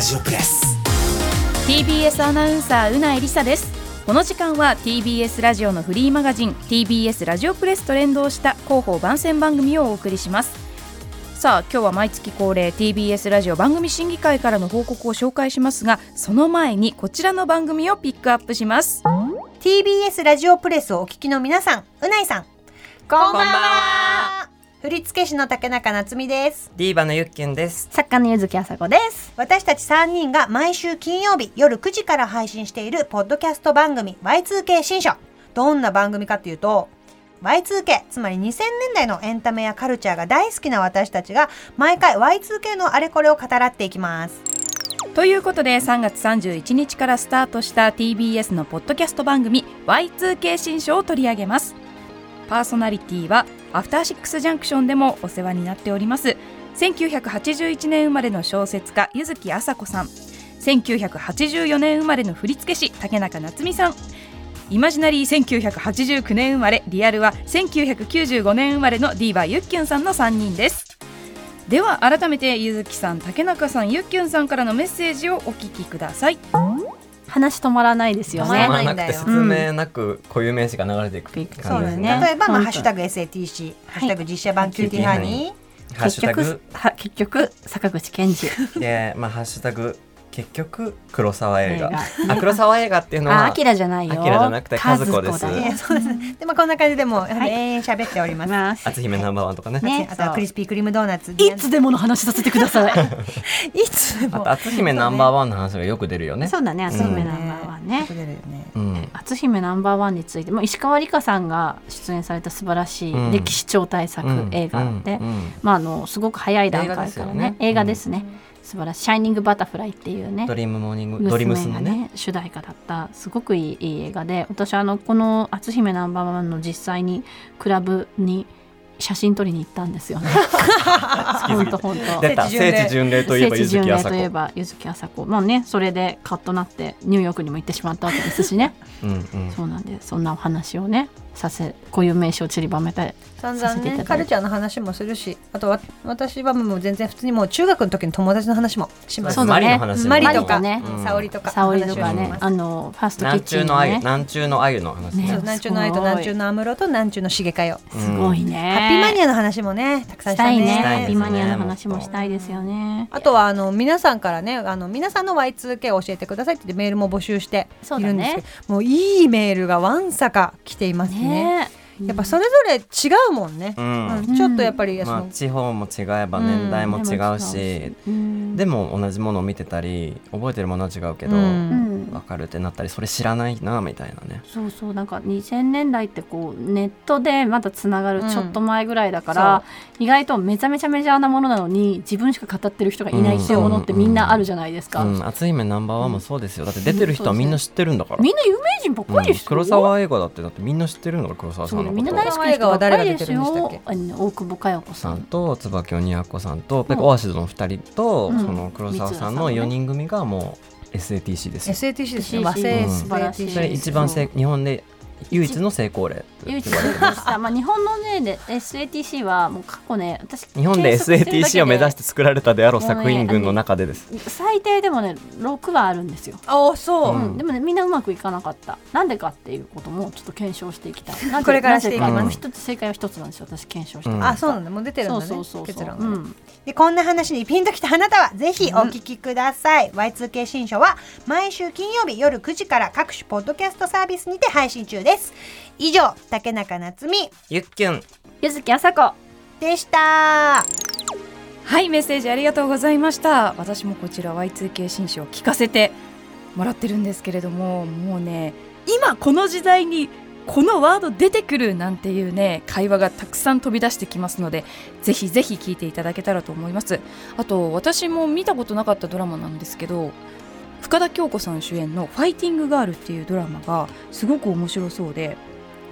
ジオプレス。TBS アナウンサーうなえりさです。この時間は TBS ラジオのフリーマガジン TBS ラジオプレスと連動した広報番宣番組をお送りします。さあ今日は毎月恒例 TBS ラジオ番組審議会からの報告を紹介しますがその前にこちらの番組をピックアップします。TBS ラジオプレスをお聞きの皆さんうないさん。こんばんは振付師の竹中夏実ですディーバのゆっきゅんです。作家の柚木あさこです。私たち3人が毎週金曜日夜9時から配信しているポッドキャスト番組 Y2K 新書どんな番組かというと Y2K つまり2000年代のエンタメやカルチャーが大好きな私たちが毎回 Y2K のあれこれを語らっていきますということで3月31日からスタートした TBS のポッドキャスト番組 Y2K 新書を取り上げますパーソナリティはアフターシックスジャンクションでもお世話になっております。1981年生まれの小説家柚木麻子さん。1984年生まれの振付師竹中夏実さん。イマジナリー1989年生まれリアルは1995年生まれのディーバゆっきゅんさんの3人です。では改めてゆずきさん竹中さんゆっきゅんさんからのメッセージをお聞きください。話止まらないですよ止まらね。なくて説明なく固有名詞が流れていく感じですそうだね。ね。例えば、まあ、ハッシュタグ SATC、ハッシュタグ実写版キューティーハニーハッシュタグは結局坂口憲二。でまあハッシュタグ結局黒沢映画。映画。あ黒沢映画っていうのあ、はアキラじゃないよ。アキラじゃなくて和子です。和子だよいやそうです。ね。で、まあ、こんな感じでもう、永遠喋っております。篤姫ナンバーワンとかね。ね。あとはクリスピークリームドーナツ。いつでもの話させてください。いつでも。あと篤姫ナンバーワンの話がよく出るよね。そうだね、篤うん。姫ナンバーワンね。出。るよね。うん。篤姫ナンバーワンについて、まあ石川理香さんが出演された素晴らしうん。い歴史超大作うん。映画でうん、うん。まああのすごく早い段階からね、映映画で画ですね。素晴らしい。シャイニングバタフライっていうね。ド。リームモーニングドリームスのね。ね主題歌だった。すごくいいいい映画で私あのこの「篤姫ナンバーワン」の実際にクラブに写真撮りに行ったんですよね。本当本当。出た。聖地巡礼。といえば聖地巡礼といえば柚木あさこまあねそれでカッとなってニューヨークにも行ってしまったわけですしね。うんうん。そうなんでそんなお話をねさせこういう名詞を散りばめて散々ね、させていただいて。カルチャーの話もするし、あとわ私はもう全然普通にもう中学の時の友達の話もします。そうだね。マリの話もマリとか、マリとね。うん沙織とか、沙織とかね。あのファーストキッ南チンのね。南中のあゆの話ね。そうね南中の愛と南中の安室と南中の重かよ。すごいね。ハッピーマニアの話もね、たくさんしたたいね。ハッピーマニアの話もしたいですよね。あとはあの皆さんからねあの皆さんの Y2K を教えてくださいって言ってメールも募集しているんですけど、もういいメールがわんさか来ていますね。ね。やっぱそれぞれ違うもんね、うん。うん。ちょっとやっぱりそまあの、地方も違えば年代も違うし。うん。でも同じものを見てたり覚えてるものは違うけど、分かるってなったりそれ知らないなみたいなね。そうそうなんか2000年代ってこうネットでまだつながるうんちょっと前ぐらいだから、意外とめちゃめちゃメジャーなものなのに自分しか語ってる人がいないっていうものってみんなあるじゃないですか、うん、篤姫ナンバーワンもそうですよ。だって出てる人はみんな知ってるんだから、みんな有名人ばっかりうんですよ、黒沢映画だってだってみんな知ってるんだから黒沢さんのみんな大好きな人ばっかりですよ大久保佳代子さん。と椿鬼奴さんと、オアシズの2人と、うん。その黒沢さんの4人組がもう SATC ですよ、SATC ですね。和製 SATC それ一番せ日本で唯一の成功例唯一でした、まあ、日本のねで SATC はもう過去ね私日本で SATC を目指して作られたであろう作品群の中でです、最低でもね6はあるんですよ、ああそう、うん。うん、でもねみんなうまくいかなかった。なんでかっていうこともちょっと検証していきたい。これからしていきます。一つ正解は一つなんですよ私検証して、うん。あそうなんだ。もう出てるんだねそうそうそうそう、結論がね、うん、でこんな話にピンときたあなたはぜひお聞きください、Y2K 新書は毎週金曜日夜9時から各種ポッドキャストサービスにて配信中です以上竹中夏実。ゆっきゅん柚木あさこ。でした。はいメッセージありがとうございました。私もこちら Y2K 新書を聞かせてもらってるんですけれどももうね今この時代にこのワード出てくるなんていうね会話がたくさん飛び出してきますのでぜひぜひ聞いていただけたらと思います。あと私も見たことなかったドラマなんですけど深田恭子さん主演の「ファイティングガール」っていうドラマがすごく面白そうで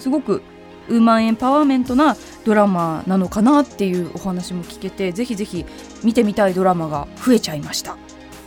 すごくウーマンエンパワーメントなドラマなのかなっていうお話も聞けてぜひぜひ見てみたいドラマが増えちゃいました。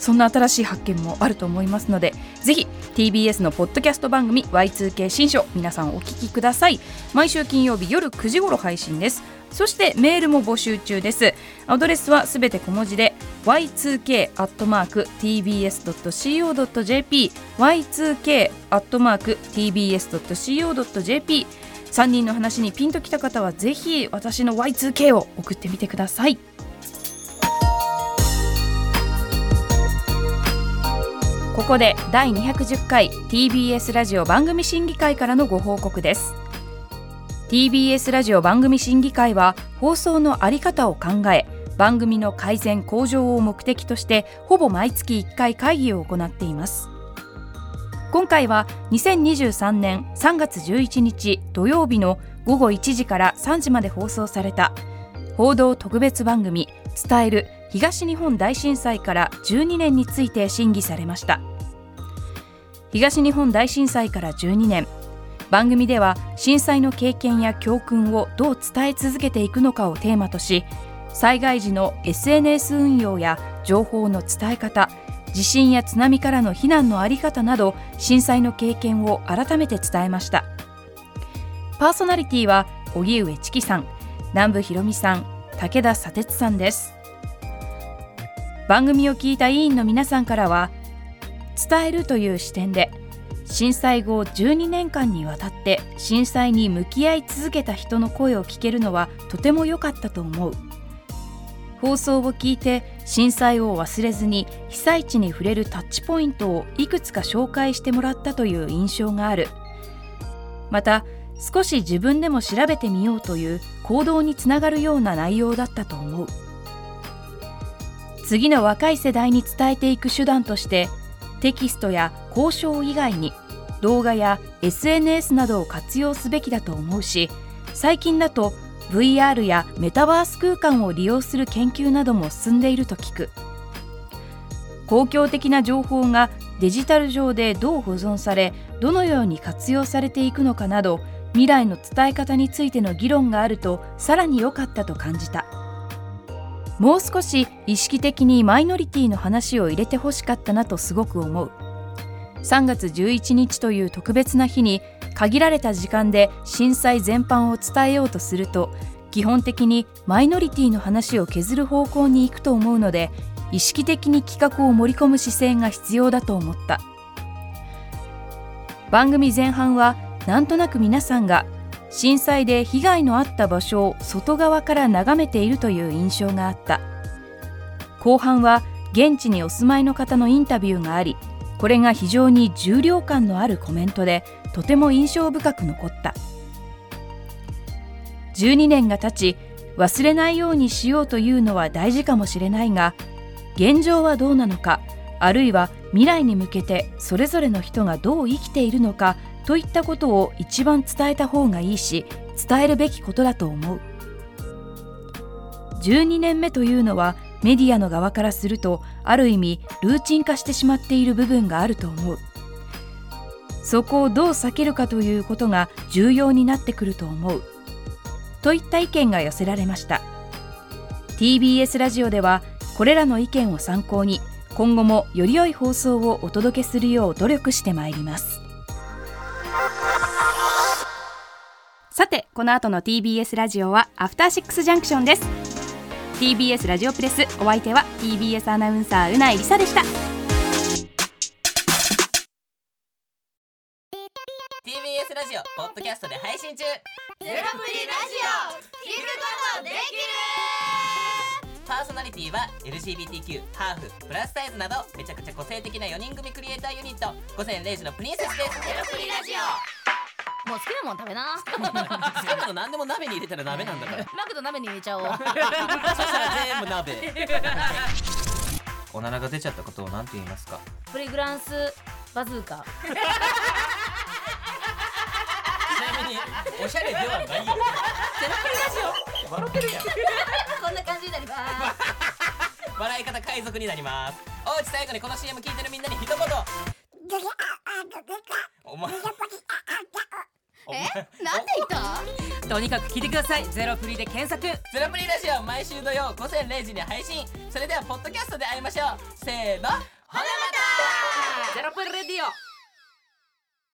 そんな新しい発見もあると思いますのでぜひ TBS のポッドキャスト番組 Y2K 新書皆さんお聞きください。毎週金曜日夜9時頃配信です。そしてメールも募集中です。アドレスはすべて小文字で y2k.tbs.co.jp y2k.tbs.co.jp 3人の話にピンときた方はぜひ私の Y2K を送ってみてください。ここで第210回 TBS ラジオ番組審議会からのご報告です。TBS ラジオ番組審議会は放送のあり方を考え番組の改善向上を目的としてほぼ毎月1回会議を行っています。今回は2023年3月11日土曜日の午後1時から3時まで放送された報道特別番組「伝える東日本大震災から12年」について審議されました。東日本大震災から12年。番組では震災の経験や教訓をどう伝え続けていくのかをテーマとし災害時の SNS 運用や情報の伝え方地震や津波からの避難の在り方など震災の経験を改めて伝えました。パーソナリティは荻上チキさん南部ひろみさん武田砂鉄さんです。番組を聞いた委員の皆さんからは伝えるという視点で震災後12年間にわたって震災に向き合い続けた人の声を聞けるのはとても良かったと思う。放送を聞いて震災を忘れずに被災地に触れるタッチポイントをいくつか紹介してもらったという印象がある。また少し自分でも調べてみようという行動につながるような内容だったと思う。次の若い世代に伝えていく手段としてテキストや交渉以外に動画や SNS などを活用すべきだと思うし最近だと VR やメタバース空間を利用する研究なども進んでいると聞く。公共的な情報がデジタル上でどう保存されどのように活用されていくのかなど未来の伝え方についての議論があるとさらに良かったと感じた。もう少し意識的にマイノリティの話を入れてほしかったなとすごく思う。3月11日という特別な日に限られた時間で震災全般を伝えようとすると基本的にマイノリティの話を削る方向に行くと思うので意識的に企画を盛り込む姿勢が必要だと思った。番組前半はなんとなく皆さんが震災で被害のあった場所を外側から眺めているという印象があった。後半は現地にお住まいの方のインタビューがありこれが非常に重量感のあるコメントでとても印象深く残った。12年が経ち忘れないようにしようというのは大事かもしれないが現状はどうなのかあるいは未来に向けてそれぞれの人がどう生きているのかといったことを一番伝えた方がいいし伝えるべきことだと思う。12年目というのはメディアの側からするとある意味ルーチン化してしまっている部分があると思う。そこをどう避けるかということが重要になってくると思う。といった意見が寄せられました。TBS ラジオではこれらの意見を参考に今後もより良い放送をお届けするよう努力してまいります。さてこの後の TBS ラジオはアフターシックスジャンクションです。TBS ラジオプレスお相手は TBS アナウンサーうないりさでした。TBS ラジオポッドキャストで配信中。ゼロプリラジオ聞くことできるパーソナリティは LGBTQ ハーフプラスサイズなどめちゃくちゃ個性的な4人組クリエイターユニット。午前0時のプリンセスです。ゼロプリラジオもう好きなもん食べな。好きなの何でも鍋に入れたら鍋なんだから。マクド鍋に入れちゃおう。そしたら全部鍋。おならが出ちゃったことを何て言いますか？プリグランスバズーカ。ちなみにおしゃれではないよ。ゼロプリラジオ。笑ってるやん。こんな感じになります。笑い方海賊になります。おうち最後にこの CM 聞いてるみんなに一言。お前え？なんで言った？とにかく聞いてください。ゼロプリで検索。ゼロプリラジオ毎週土曜午前0時に配信。それではポッドキャストで会いましょう。せーの。ほなまた。ゼロプリレディオ